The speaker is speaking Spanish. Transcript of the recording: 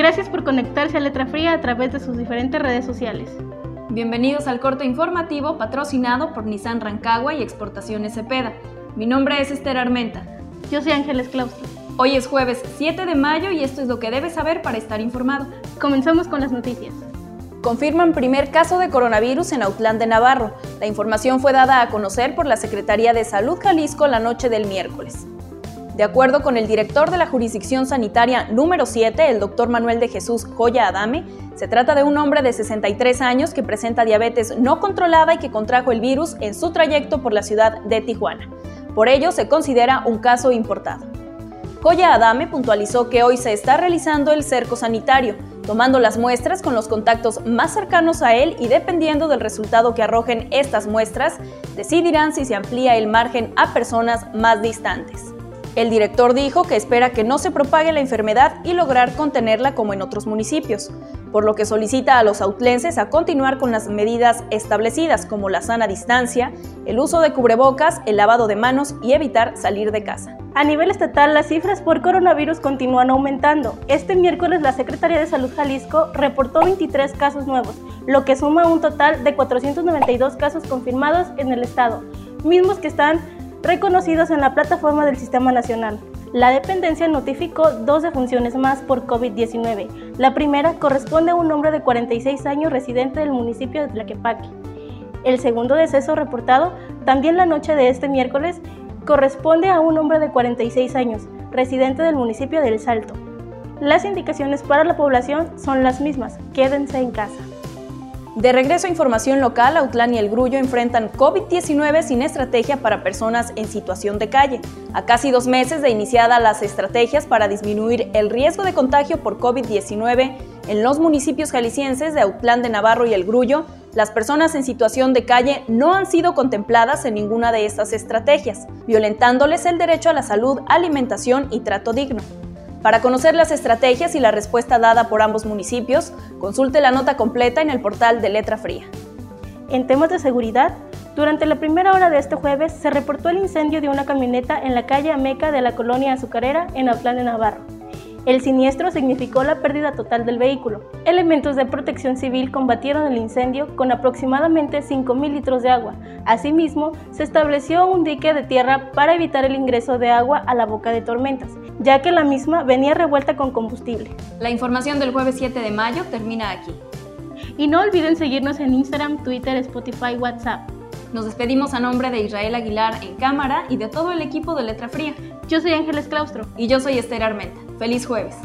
Gracias por conectarse a Letra Fría a través de sus diferentes redes sociales. Bienvenidos al corte informativo patrocinado por Nissan Rancagua y Exportaciones Cepeda. Mi nombre es Esther Armenta. Yo soy Ángeles Claustro. Hoy es jueves 7 de mayo y esto es lo que debes saber para estar informado. Comenzamos con las noticias. Confirman primer caso de coronavirus en Autlán de Navarro. La información fue dada a conocer por la Secretaría de Salud Jalisco la noche del miércoles. De acuerdo con el director de la jurisdicción sanitaria número 7, el doctor Manuel de Jesús Joya Adame, se trata de un hombre de 63 años que presenta diabetes no controlada y que contrajo el virus en su trayecto por la ciudad de Tijuana. Por ello, se considera un caso importado. Joya Adame puntualizó que hoy se está realizando el cerco sanitario, tomando las muestras con los contactos más cercanos a él y dependiendo del resultado que arrojen estas muestras, decidirán si se amplía el margen a personas más distantes. El director dijo que espera que no se propague la enfermedad y lograr contenerla como en otros municipios, por lo que solicita a los outlenses a continuar con las medidas establecidas como la sana distancia, el uso de cubrebocas, el lavado de manos y evitar salir de casa. A nivel estatal, las cifras por coronavirus continúan aumentando. Este miércoles, la Secretaría de Salud Jalisco reportó 23 casos nuevos, lo que suma un total de 492 casos confirmados en el estado, mismos que están reconocidos en la plataforma del Sistema Nacional. La dependencia notificó dos defunciones más por COVID-19. La primera corresponde a un hombre de 46 años residente del municipio de Tlaquepaque. El segundo deceso reportado, también la noche de este miércoles, corresponde a un hombre de 46 años, residente del municipio de El Salto. Las indicaciones para la población son las mismas, quédense en casa. De regreso a información local, Autlán y El Grullo enfrentan COVID-19 sin estrategia para personas en situación de calle. A casi dos meses de iniciadas las estrategias para disminuir el riesgo de contagio por COVID-19 en los municipios jaliscienses de Autlán de Navarro y El Grullo, las personas en situación de calle no han sido contempladas en ninguna de estas estrategias, violentándoles el derecho a la salud, alimentación y trato digno. Para conocer las estrategias y la respuesta dada por ambos municipios, consulte la nota completa en el portal de Letra Fría. En temas de seguridad, durante la primera hora de este jueves se reportó el incendio de una camioneta en la calle Ameca de la colonia Azucarera en Autlán de Navarro. El siniestro significó la pérdida total del vehículo. Elementos de protección civil combatieron el incendio con aproximadamente 5.000 litros de agua. Asimismo, se estableció un dique de tierra para evitar el ingreso de agua a la boca de tormentas, ya que la misma venía revuelta con combustible. La información del jueves 7 de mayo termina aquí. Y no olviden seguirnos en Instagram, Twitter, Spotify, WhatsApp. Nos despedimos a nombre de Israel Aguilar en cámara y de todo el equipo de Letra Fría. Yo soy Ángeles Claustro. Y yo soy Esther Armenta. Feliz jueves.